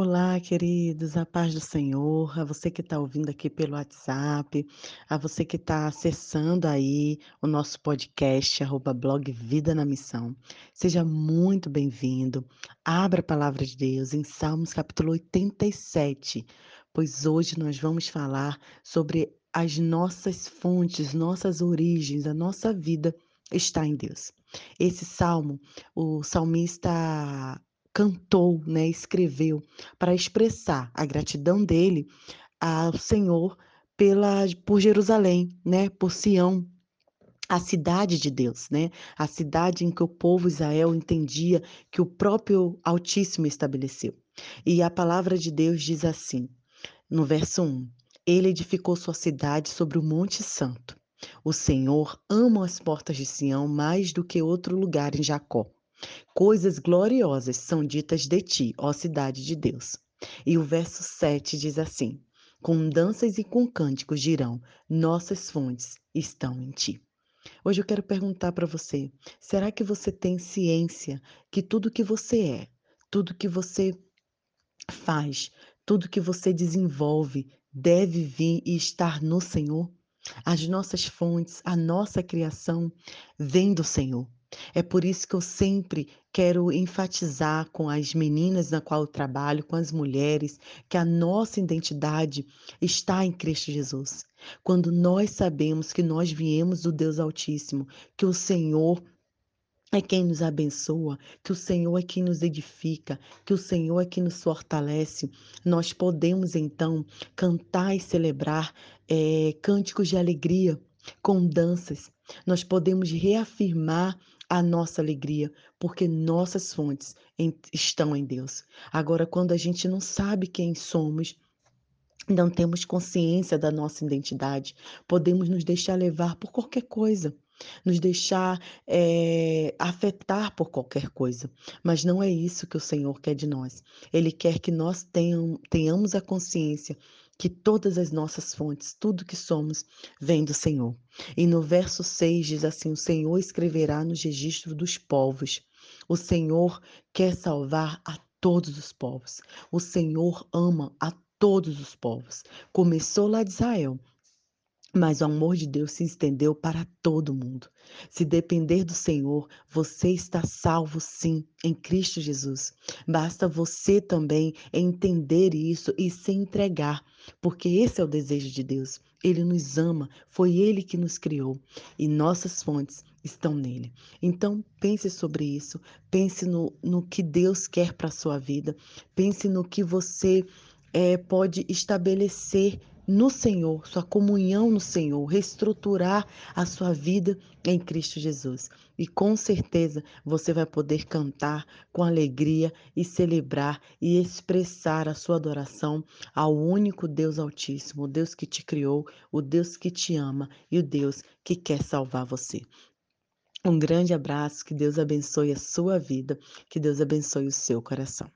Olá, queridos, a paz do Senhor, a você que está ouvindo aqui pelo WhatsApp, a você que está acessando aí o nosso podcast, arroba blog Vida na Missão. Seja muito bem-vindo. Abra a palavra de Deus em Salmos capítulo 87, pois hoje nós vamos falar sobre as nossas fontes, nossas origens, a nossa vida está em Deus. Esse salmo, o salmista cantou, né, escreveu para expressar a gratidão dele ao Senhor pela por Jerusalém, né, por Sião, a cidade de Deus, né? A cidade em que o povo Israel entendia que o próprio Altíssimo estabeleceu. E a palavra de Deus diz assim, no verso 1: Ele edificou sua cidade sobre o Monte Santo. O Senhor ama as portas de Sião mais do que outro lugar em Jacó. Coisas gloriosas são ditas de ti, ó cidade de Deus. E o verso 7 diz assim: Com danças e com cânticos dirão: Nossas fontes estão em ti. Hoje eu quero perguntar para você: será que você tem ciência que tudo que você é, tudo que você faz, tudo que você desenvolve deve vir e estar no Senhor? As nossas fontes, a nossa criação vem do Senhor. É por isso que eu sempre quero enfatizar com as meninas na qual eu trabalho, com as mulheres, que a nossa identidade está em Cristo Jesus. Quando nós sabemos que nós viemos do Deus Altíssimo, que o Senhor é quem nos abençoa, que o Senhor é quem nos edifica, que o Senhor é quem nos fortalece. Nós podemos então cantar e celebrar é, cânticos de alegria com danças. Nós podemos reafirmar a nossa alegria, porque nossas fontes em, estão em Deus. Agora, quando a gente não sabe quem somos, não temos consciência da nossa identidade, podemos nos deixar levar por qualquer coisa, nos deixar é, afetar por qualquer coisa. Mas não é isso que o Senhor quer de nós. Ele quer que nós tenham, tenhamos a consciência que todas as nossas fontes, tudo que somos, vem do Senhor. E no verso 6 diz assim: O Senhor escreverá nos registros dos povos. O Senhor quer salvar a todos os povos. O Senhor ama a todos os povos. Começou lá de Israel, mas o amor de Deus se estendeu para todo mundo. Se depender do Senhor, você está salvo sim em Cristo Jesus. Basta você também entender isso e se entregar, porque esse é o desejo de Deus. Ele nos ama, foi Ele que nos criou e nossas fontes estão nele. Então, pense sobre isso, pense no, no que Deus quer para a sua vida, pense no que você é, pode estabelecer no Senhor, sua comunhão no Senhor, reestruturar a sua vida em Cristo Jesus. E com certeza você vai poder cantar com alegria e celebrar e expressar a sua adoração ao único Deus Altíssimo, o Deus que te criou, o Deus que te ama e o Deus que quer salvar você. Um grande abraço, que Deus abençoe a sua vida, que Deus abençoe o seu coração.